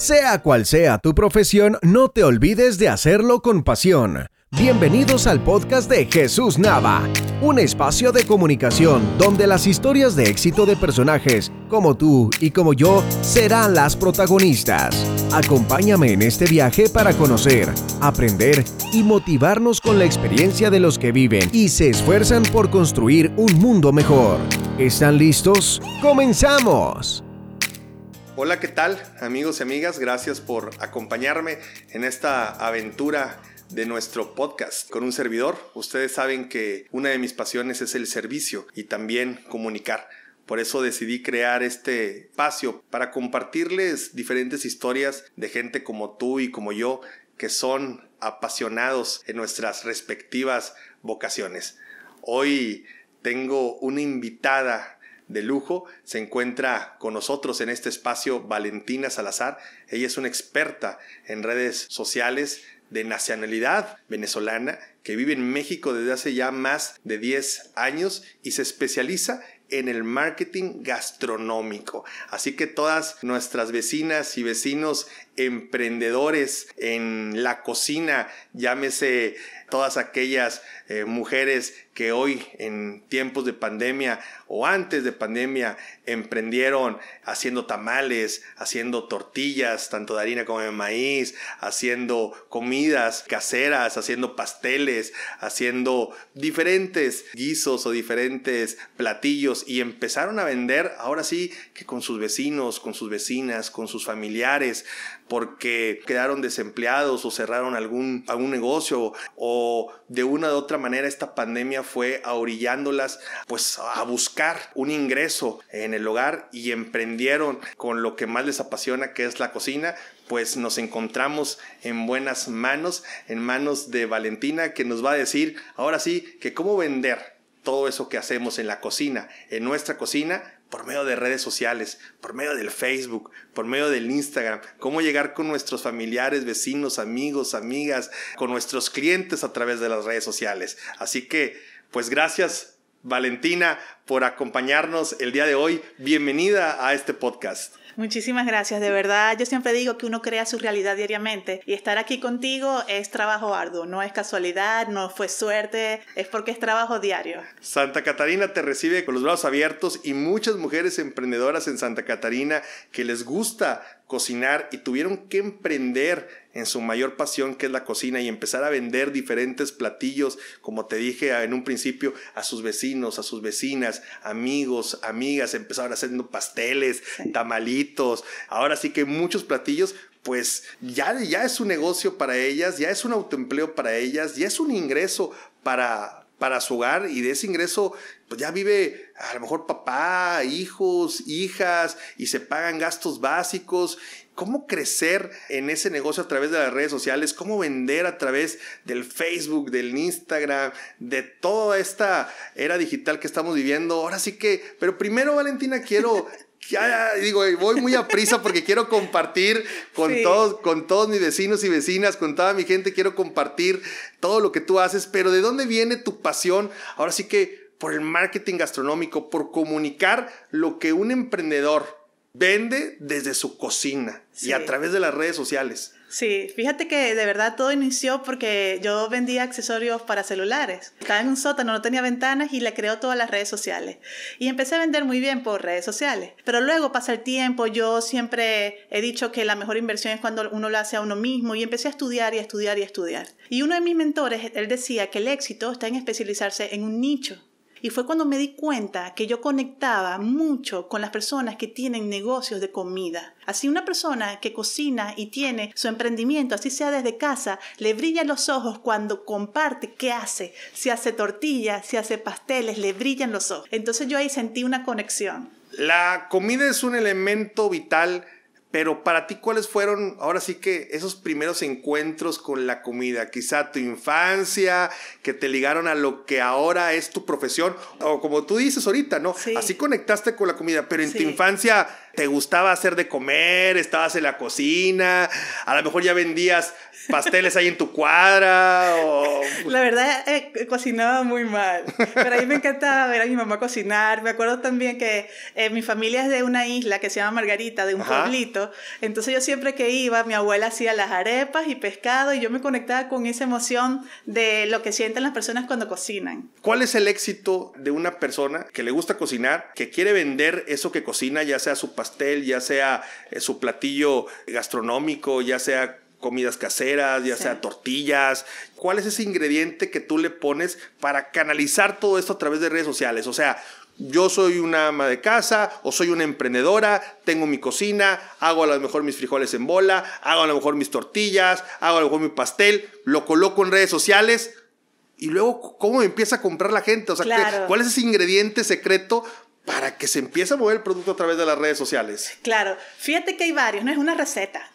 Sea cual sea tu profesión, no te olvides de hacerlo con pasión. Bienvenidos al podcast de Jesús Nava, un espacio de comunicación donde las historias de éxito de personajes como tú y como yo serán las protagonistas. Acompáñame en este viaje para conocer, aprender y motivarnos con la experiencia de los que viven y se esfuerzan por construir un mundo mejor. ¿Están listos? ¡Comenzamos! Hola, ¿qué tal amigos y amigas? Gracias por acompañarme en esta aventura de nuestro podcast con un servidor. Ustedes saben que una de mis pasiones es el servicio y también comunicar. Por eso decidí crear este espacio para compartirles diferentes historias de gente como tú y como yo que son apasionados en nuestras respectivas vocaciones. Hoy tengo una invitada de lujo. Se encuentra con nosotros en este espacio Valentina Salazar. Ella es una experta en redes sociales de nacionalidad venezolana que vive en México desde hace ya más de 10 años y se especializa en el marketing gastronómico. Así que todas nuestras vecinas y vecinos emprendedores en la cocina, llámese todas aquellas eh, mujeres que hoy en tiempos de pandemia o antes de pandemia emprendieron haciendo tamales, haciendo tortillas, tanto de harina como de maíz, haciendo comidas caseras, haciendo pasteles, haciendo diferentes guisos o diferentes platillos y empezaron a vender ahora sí que con sus vecinos, con sus vecinas, con sus familiares, porque quedaron desempleados o cerraron algún, algún negocio o de una u otra manera esta pandemia fue ahorillándolas pues a buscar un ingreso en el hogar y emprendieron con lo que más les apasiona que es la cocina pues nos encontramos en buenas manos, en manos de Valentina que nos va a decir ahora sí que cómo vender todo eso que hacemos en la cocina, en nuestra cocina, por medio de redes sociales, por medio del Facebook, por medio del Instagram, cómo llegar con nuestros familiares, vecinos, amigos, amigas, con nuestros clientes a través de las redes sociales. Así que, pues gracias Valentina por acompañarnos el día de hoy. Bienvenida a este podcast. Muchísimas gracias, de verdad. Yo siempre digo que uno crea su realidad diariamente y estar aquí contigo es trabajo arduo, no es casualidad, no fue suerte, es porque es trabajo diario. Santa Catarina te recibe con los brazos abiertos y muchas mujeres emprendedoras en Santa Catarina que les gusta cocinar y tuvieron que emprender en su mayor pasión que es la cocina y empezar a vender diferentes platillos, como te dije en un principio, a sus vecinos, a sus vecinas, amigos, amigas, empezaron haciendo pasteles, tamalitos, ahora sí que muchos platillos, pues ya, ya es un negocio para ellas, ya es un autoempleo para ellas, ya es un ingreso para, para su hogar y de ese ingreso pues ya vive a lo mejor papá, hijos, hijas y se pagan gastos básicos. ¿Cómo crecer en ese negocio a través de las redes sociales? ¿Cómo vender a través del Facebook, del Instagram, de toda esta era digital que estamos viviendo? Ahora sí que, pero primero Valentina quiero ya, digo, voy muy a prisa porque quiero compartir con, todos, con todos mis vecinos y vecinas, con toda mi gente, quiero compartir todo lo que tú haces, pero ¿de dónde viene tu pasión? Ahora sí que por el marketing gastronómico, por comunicar lo que un emprendedor vende desde su cocina y a través de las redes sociales. Sí, fíjate que de verdad todo inició porque yo vendía accesorios para celulares. Estaba en un sótano, no tenía ventanas y le creó todas las redes sociales. Y empecé a vender muy bien por redes sociales. Pero luego pasa el tiempo, yo siempre he dicho que la mejor inversión es cuando uno lo hace a uno mismo y empecé a estudiar y a estudiar y a estudiar. Y uno de mis mentores, él decía que el éxito está en especializarse en un nicho. Y fue cuando me di cuenta que yo conectaba mucho con las personas que tienen negocios de comida. Así una persona que cocina y tiene su emprendimiento, así sea desde casa, le brillan los ojos cuando comparte qué hace. Si hace tortillas, si hace pasteles, le brillan los ojos. Entonces yo ahí sentí una conexión. La comida es un elemento vital pero para ti, ¿cuáles fueron ahora sí que esos primeros encuentros con la comida? Quizá tu infancia, que te ligaron a lo que ahora es tu profesión, o como tú dices ahorita, ¿no? Así conectaste con la comida, pero en tu infancia te gustaba hacer de comer, estabas en la cocina, a lo mejor ya vendías pasteles ahí en tu cuadra o... La verdad, eh, cocinaba muy mal, pero a mí me encantaba ver a mi mamá cocinar. Me acuerdo también que eh, mi familia es de una isla que se llama Margarita, de un pueblito, entonces yo siempre que iba, mi abuela hacía las arepas y pescado y yo me conectaba con esa emoción de lo que sienten las personas cuando cocinan. ¿Cuál es el éxito de una persona que le gusta cocinar, que quiere vender eso que cocina, ya sea su pastel, ya sea eh, su platillo gastronómico, ya sea comidas caseras, ya sea tortillas. ¿Cuál es ese ingrediente que tú le pones para canalizar todo esto a través de redes sociales? O sea, yo soy una ama de casa o soy una emprendedora, tengo mi cocina, hago a lo mejor mis frijoles en bola, hago a lo mejor mis tortillas, hago a lo mejor mi pastel, lo coloco en redes sociales y luego cómo empieza a comprar la gente. O sea, ¿cuál es ese ingrediente secreto para que se empiece a mover el producto a través de las redes sociales? Claro, fíjate que hay varios, no es una receta.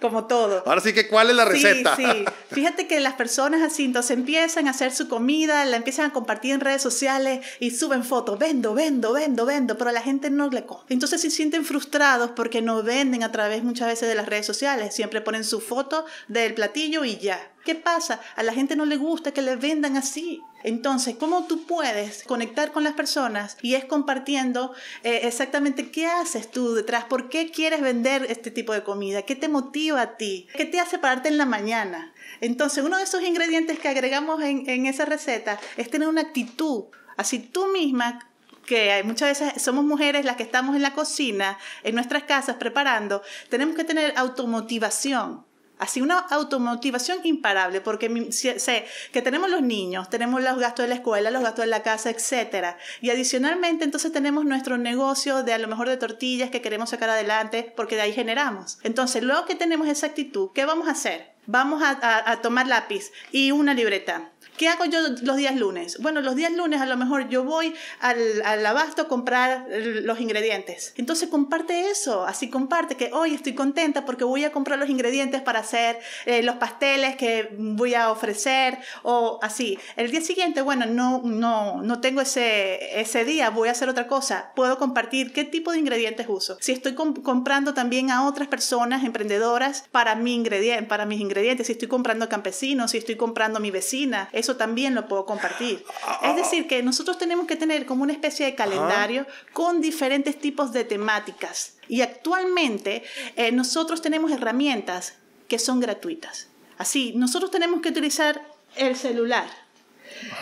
Como todo. Ahora sí que, ¿cuál es la receta? Sí, sí. Fíjate que las personas así, entonces empiezan a hacer su comida, la empiezan a compartir en redes sociales y suben fotos, vendo, vendo, vendo, vendo, pero a la gente no le compra. Entonces se sienten frustrados porque no venden a través muchas veces de las redes sociales. Siempre ponen su foto del platillo y ya. ¿Qué pasa? A la gente no le gusta que le vendan así. Entonces, ¿cómo tú puedes conectar con las personas? Y es compartiendo eh, exactamente qué haces tú detrás, por qué quieres vender este tipo de comida, qué te motiva a ti, qué te hace pararte en la mañana. Entonces, uno de esos ingredientes que agregamos en, en esa receta es tener una actitud. Así tú misma que muchas veces somos mujeres las que estamos en la cocina, en nuestras casas preparando, tenemos que tener automotivación. Así una automotivación imparable, porque sé que tenemos los niños, tenemos los gastos de la escuela, los gastos de la casa, etc. Y adicionalmente entonces tenemos nuestro negocio de a lo mejor de tortillas que queremos sacar adelante porque de ahí generamos. Entonces, luego que tenemos esa actitud, ¿qué vamos a hacer? Vamos a tomar lápiz y una libreta ¿Qué hago yo los días lunes? Bueno, los días lunes a lo mejor yo voy al, al abasto a comprar los ingredientes. Entonces comparte eso, así comparte que hoy estoy contenta porque voy a comprar los ingredientes para hacer eh, los pasteles que voy a ofrecer o así. El día siguiente, bueno, no, no, no tengo ese, ese día, voy a hacer otra cosa. Puedo compartir qué tipo de ingredientes uso. Si estoy comprando también a otras personas emprendedoras para, mi ingrediente, para mis ingredientes, si estoy comprando campesinos, si estoy comprando a mi vecina, eso también lo puedo compartir. Es decir, que nosotros tenemos que tener como una especie de calendario con diferentes tipos de temáticas. Y actualmente eh, nosotros tenemos herramientas que son gratuitas. Así, nosotros tenemos que utilizar el celular.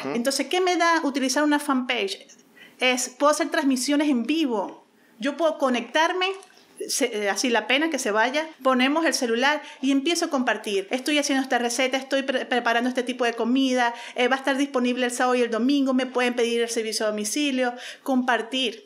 Entonces, ¿qué me da utilizar una fanpage? Es, puedo hacer transmisiones en vivo. Yo puedo conectarme eh, así la pena que se vaya, ponemos el celular y empiezo a compartir. Estoy haciendo esta receta, estoy preparando este tipo de comida, eh, va a estar disponible el sábado y el domingo, me pueden pedir el servicio a domicilio, compartir.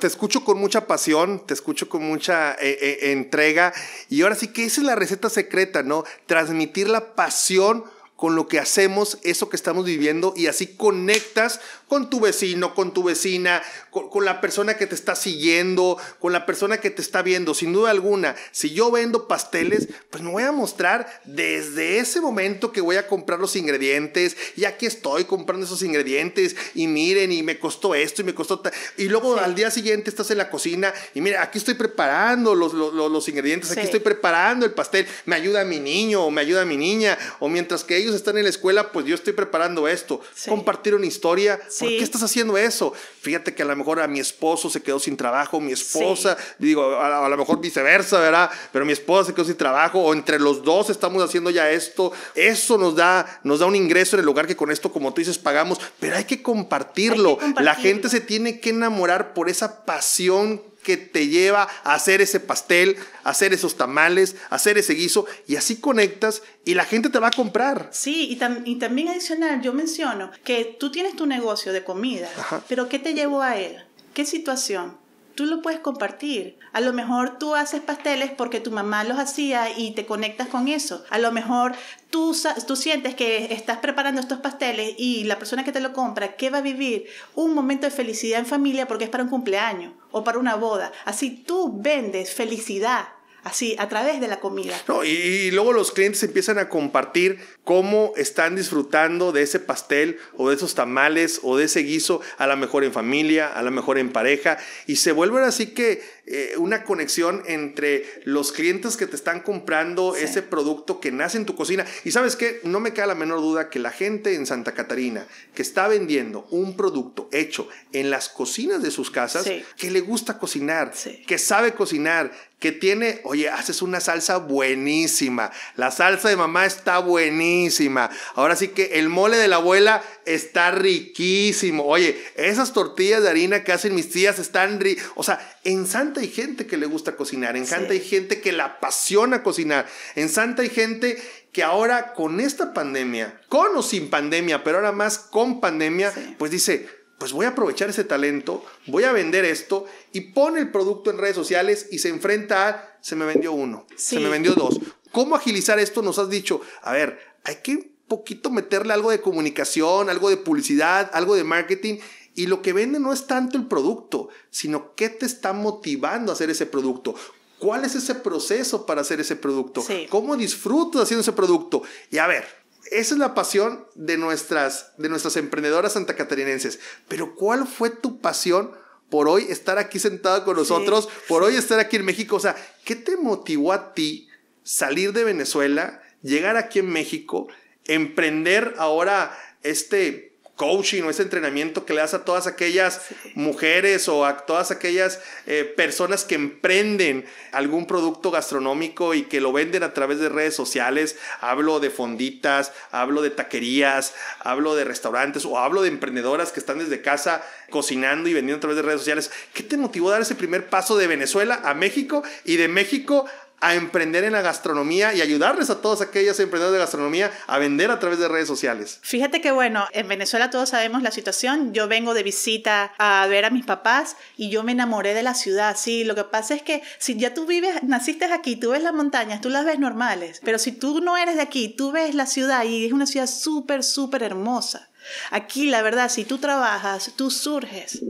Te escucho con mucha pasión, te escucho con mucha eh, entrega y ahora sí que esa es la receta secreta, ¿no? Transmitir la pasión con lo que hacemos, eso que estamos viviendo y así conectas con tu vecino, con tu vecina, con, la persona que te está siguiendo, con la persona que te está viendo. Sin duda alguna, si yo vendo pasteles, pues me voy a mostrar desde ese momento que voy a comprar los ingredientes y aquí estoy comprando esos ingredientes y miren y me costó esto y me costó... Y luego al día siguiente estás en la cocina y mira, aquí estoy preparando los, los, ingredientes, aquí estoy preparando el pastel, me ayuda mi niño o me ayuda mi niña o mientras que ellos están en la escuela, pues yo estoy preparando esto. Compartir una historia ¿Por qué estás haciendo eso? Fíjate que a lo mejor a mi esposo se quedó sin trabajo, mi esposa, digo, a, lo mejor viceversa, ¿verdad? Pero mi esposa se quedó sin trabajo, o entre los dos estamos haciendo ya esto. Eso nos da, nos da un ingreso en el lugar que con esto, como tú dices, pagamos, pero hay que compartirlo. La gente se tiene que enamorar por esa pasión que te lleva a hacer ese pastel, a hacer esos tamales, a hacer ese guiso, y así conectas y la gente te va a comprar. Sí, y, también adicional, yo menciono que tú tienes tu negocio de comida, pero ¿qué te llevó a él? ¿Qué situación? Tú lo puedes compartir. A lo mejor tú haces pasteles porque tu mamá los hacía y te conectas con eso. A lo mejor tú, tú sientes que estás preparando estos pasteles y la persona que te lo compra, ¿qué va a vivir? Un momento de felicidad en familia porque es para un cumpleaños o para una boda. Así tú vendes felicidad así, a través de la comida. No, y, luego los clientes empiezan a compartir cómo están disfrutando de ese pastel o de esos tamales o de ese guiso, a lo mejor en familia, a lo mejor en pareja, y se vuelven así que eh, una conexión entre los clientes que te están comprando ese producto que nace en tu cocina. Y sabes qué, no me queda la menor duda que la gente en Santa Catarina que está vendiendo un producto hecho en las cocinas de sus casas, que le gusta cocinar, que sabe cocinar, que tiene, oye, haces una salsa buenísima, la salsa de mamá está buenísima, ahora sí que el mole de la abuela está riquísimo, oye, esas tortillas de harina que hacen mis tías están ricas, o sea, en Santa hay gente que le gusta cocinar, en Santa hay gente que la apasiona cocinar, en Santa hay gente que ahora con esta pandemia, con o sin pandemia, pero ahora más con pandemia, pues dice, pues voy a aprovechar ese talento, voy a vender esto y pone el producto en redes sociales y se enfrenta a, se me vendió uno, se me vendió dos. ¿Cómo agilizar esto? Nos has dicho, a ver, hay que poquito meterle algo de comunicación, algo de publicidad, algo de marketing. Y lo que vende no es tanto el producto, sino qué te está motivando a hacer ese producto. ¿Cuál es ese proceso para hacer ese producto? ¿Cómo disfrutas haciendo ese producto? Y a ver, esa es la pasión de nuestras, de nuestras emprendedoras santacatarinenses. Pero ¿cuál fue tu pasión por hoy estar aquí sentada con nosotros, por hoy estar aquí en México? O sea, ¿qué te motivó a ti salir de Venezuela, llegar aquí en México, emprender ahora este coaching o ese entrenamiento que le das a todas aquellas mujeres o a todas aquellas eh, personas que emprenden algún producto gastronómico y que lo venden a través de redes sociales. Hablo de fonditas, hablo de taquerías, hablo de restaurantes o hablo de emprendedoras que están desde casa cocinando y vendiendo a través de redes sociales. ¿Qué te motivó a dar ese primer paso de Venezuela a México y de México a emprender en la gastronomía y ayudarles a todos aquellos emprendedores de gastronomía a vender a través de redes sociales. Fíjate que bueno, en Venezuela todos sabemos la situación. Yo vengo de visita a ver a mis papás y yo me enamoré de la ciudad. Sí, lo que pasa es que si ya tú vives, naciste aquí, tú ves las montañas, tú las ves normales, pero si tú no eres de aquí, tú ves la ciudad y es una ciudad súper, súper hermosa. Aquí, la verdad, si tú trabajas, tú surges.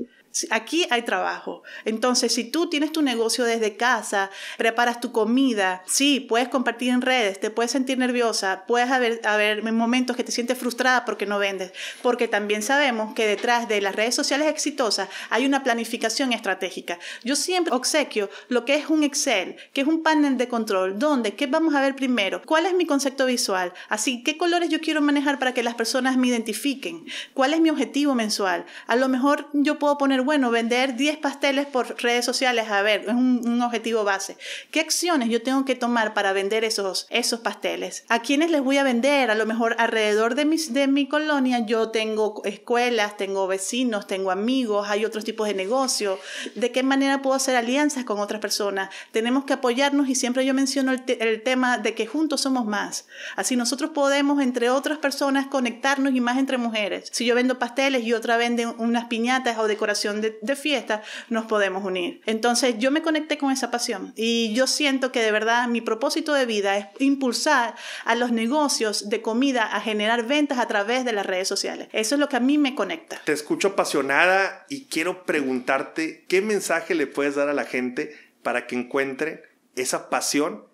Aquí hay trabajo. Entonces, si tú tienes tu negocio desde casa, preparas tu comida, sí, puedes compartir en redes, te puedes sentir nerviosa, puedes haber, momentos que te sientes frustrada porque no vendes, porque también sabemos que detrás de las redes sociales exitosas hay una planificación estratégica. Yo siempre obsequio lo que es un Excel, que es un panel de control, donde, ¿qué vamos a ver primero? ¿Cuál es mi concepto visual? Así, ¿qué colores yo quiero manejar para que las personas me identifiquen? ¿Cuál es mi objetivo mensual? A lo mejor yo puedo poner bueno, vender 10 pasteles por redes sociales, a ver, es un, objetivo base. ¿Qué acciones yo tengo que tomar para vender esos, esos pasteles? ¿A quiénes les voy a vender? A lo mejor alrededor de, mis, de mi colonia yo tengo escuelas, tengo vecinos, tengo amigos, hay otros tipos de negocio. ¿De qué manera puedo hacer alianzas con otras personas? Tenemos que apoyarnos y siempre yo menciono el, el tema de que juntos somos más. Así nosotros podemos, entre otras personas, conectarnos y más entre mujeres. Si yo vendo pasteles y otra vende unas piñatas o de, fiesta, nos podemos unir. Entonces yo me conecté con esa pasión y yo siento que de verdad mi propósito de vida es impulsar a los negocios de comida a generar ventas a través de las redes sociales. Eso es lo que a mí me conecta. Te escucho apasionada y quiero preguntarte qué mensaje le puedes dar a la gente para que encuentre esa pasión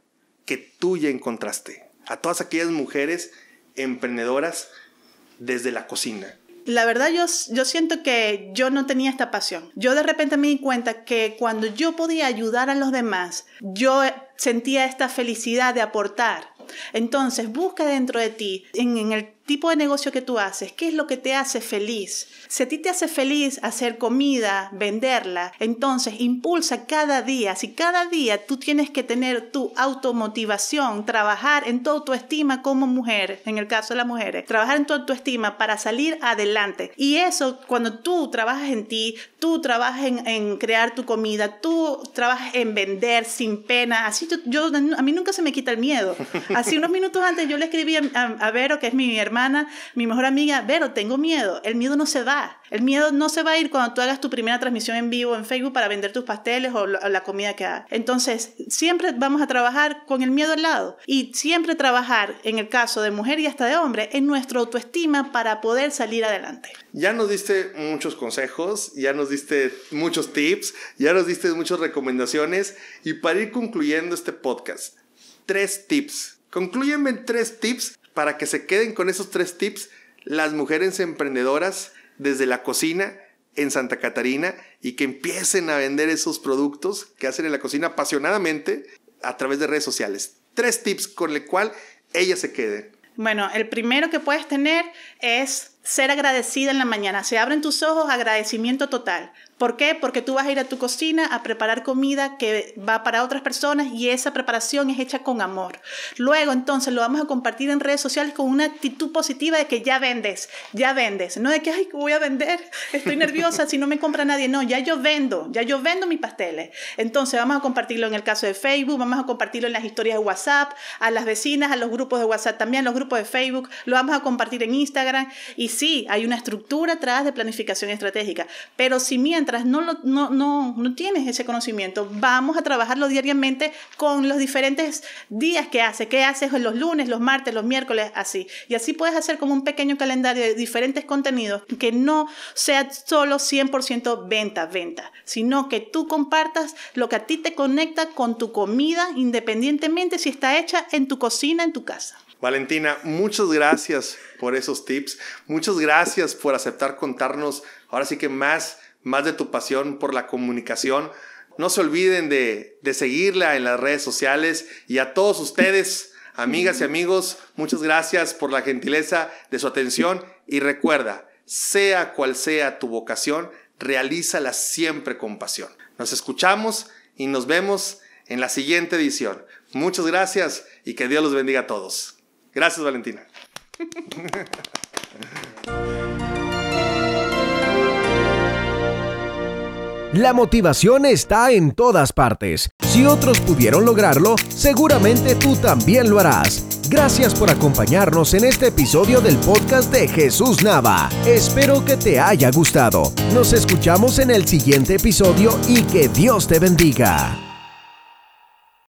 que tú ya encontraste. A todas aquellas mujeres emprendedoras desde la cocina la verdad yo, yo siento que yo no tenía esta pasión. Yo de repente me di cuenta que cuando yo podía ayudar a los demás, yo sentía esta felicidad de aportar. Entonces busca dentro de ti, en, en el tipo de negocio que tú haces, qué es lo que te hace feliz. Si a ti te hace feliz hacer comida, venderla, entonces impulsa cada día. Si cada día tú tienes que tener tu automotivación, trabajar en toda tu estima como mujer, en el caso de las mujeres, trabajar en toda tu estima para salir adelante. Y eso, cuando tú trabajas en ti, tú trabajas en, crear tu comida, tú trabajas en vender sin pena. Así yo, a mí nunca se me quita el miedo. Así unos minutos antes yo le escribí a, a Vero, que es mi hermana, mi mejor amiga, Vero, tengo miedo. El miedo no se va. El miedo no se va a ir cuando tú hagas tu primera transmisión en vivo en Facebook para vender tus pasteles o la comida que hagas. Entonces, siempre vamos a trabajar con el miedo al lado y siempre trabajar, en el caso de mujer y hasta de hombre, en nuestra autoestima para poder salir adelante. Ya nos diste muchos consejos, ya nos diste muchos tips, ya nos diste muchas recomendaciones y para ir concluyendo este podcast, tres tips. Conclúyenme en tres tips para que se queden con esos tres tips las mujeres emprendedoras desde la cocina en Santa Catarina y que empiecen a vender esos productos que hacen en la cocina apasionadamente a través de redes sociales. Tres tips con el cual ella se quede. Bueno, el primero que puedes tener es ser agradecida en la mañana. Se abren tus ojos, agradecimiento total. ¿Por qué? Porque tú vas a ir a tu cocina a preparar comida que va para otras personas y esa preparación es hecha con amor. Luego entonces lo vamos a compartir en redes sociales con una actitud positiva de que ya vendes, ya vendes. No de que, ay, voy a vender, estoy nerviosa si no me compra nadie. No, ya yo vendo, ya yo vendo mis pasteles. Entonces vamos a compartirlo en el caso de Facebook, vamos a compartirlo en las historias de WhatsApp, a las vecinas, a los grupos de WhatsApp también, a los grupos de Facebook, lo vamos a compartir en Instagram. Y sí, hay una estructura atrás de planificación estratégica, pero si mientras no, no, no, no tienes ese conocimiento, vamos a trabajarlo diariamente con los diferentes días que haces, qué haces los lunes, los martes, los miércoles, así. Y así puedes hacer como un pequeño calendario de diferentes contenidos que no sea solo 100% venta, venta, sino que tú compartas lo que a ti te conecta con tu comida, independientemente si está hecha en tu cocina, en tu casa. Valentina, muchas gracias por esos tips. Muchas gracias por aceptar contarnos ahora sí que más más de tu pasión por la comunicación. No se olviden de, seguirla en las redes sociales y a todos ustedes, amigas y amigos, muchas gracias por la gentileza de su atención y recuerda, sea cual sea tu vocación, realízala siempre con pasión. Nos escuchamos y nos vemos en la siguiente edición. Muchas gracias y que Dios los bendiga a todos. Gracias, Valentina. La motivación está en todas partes. Si otros pudieron lograrlo, seguramente tú también lo harás. Gracias por acompañarnos en este episodio del podcast de Jesús Nava. Espero que te haya gustado. Nos escuchamos en el siguiente episodio y que Dios te bendiga.